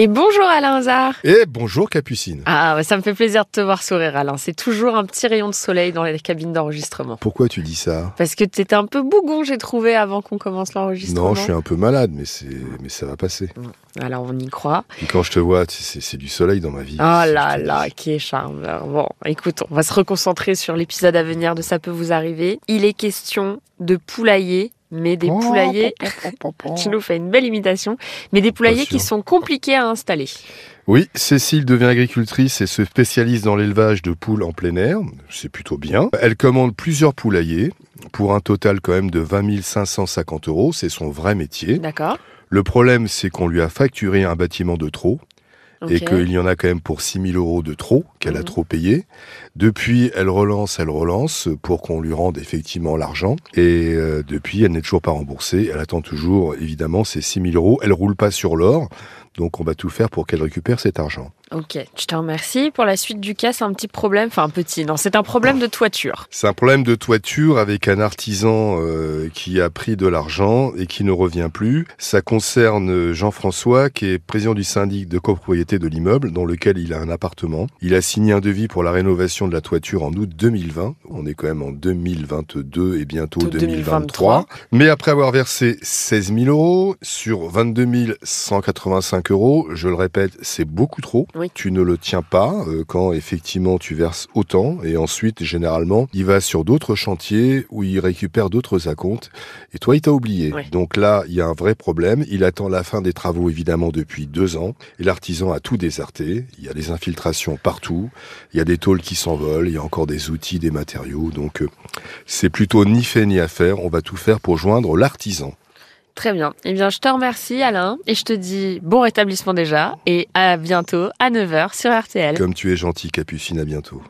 Et bonjour Alain Hazard. Et bonjour Capucine. Ah, ça me fait plaisir de te voir sourire Alain. C'est toujours un petit rayon de soleil dans les cabines d'enregistrement. Pourquoi tu dis ça? Parce que tu étais un peu bougon, j'ai trouvé, avant qu'on commence l'enregistrement. Non, je suis un peu malade, mais, c'est... mais ça va passer. Alors on y croit. Et quand je te vois, c'est, c'est du soleil dans ma vie. Oh là là, qui est charmeur. Bon, écoute, on va se reconcentrer sur l'épisode à venir de Ça peut vous arriver. Il est question de poulailler mais des Oh, poulaillers, tu nous fais une belle imitation, mais des poulaillers qui sont compliqués à installer. Oui, Cécile devient agricultrice et se spécialise dans l'élevage de poules en plein air. C'est plutôt bien. Elle commande plusieurs poulaillers pour un total quand même de 20 550 euros. C'est son vrai métier. D'accord Le problème, c'est qu'on lui a facturé un bâtiment de trop et qu'il y en a quand même pour 6 000 euros de trop, qu'elle a Mhm. trop payé. Depuis, elle relance, elle relance pour qu'on lui rende effectivement l'argent. Et euh, depuis, elle n'est toujours pas remboursée. Elle attend toujours, évidemment, ces 6 000 euros. Elle roule pas sur l'or. Donc, on va tout faire pour qu'elle récupère cet argent. Ok, je te remercie. Pour la suite du cas, c'est un petit problème, enfin un petit, non, c'est un problème de toiture. C'est un problème de toiture avec un artisan euh, qui a pris de l'argent et qui ne revient plus. Ça concerne Jean-François, qui est président du syndic de copropriété de l'immeuble, dans lequel il a un appartement. Il a signé un devis pour la rénovation de la toiture en août 2020. On est quand même en 2022 et bientôt Tout 2023. Mais après avoir versé 16 000 euros sur 22 185 euros, je le répète, c'est beaucoup trop. Oui. Tu ne le tiens pas euh, quand effectivement tu verses autant et ensuite généralement il va sur d'autres chantiers où il récupère d'autres acomptes et toi il t'a oublié. Oui. Donc là il y a un vrai problème. Il attend la fin des travaux évidemment depuis deux ans et l'artisan a tout déserté. Il y a des infiltrations partout, il y a des tôles qui s'envolent, il y a encore des outils, des matériaux. Donc euh, c'est plutôt ni fait ni à faire. On va tout faire pour joindre l'artisan. Très bien. Eh bien, je te remercie Alain et je te dis bon rétablissement déjà et à bientôt à 9h sur RTL. Comme tu es gentil Capucine, à bientôt.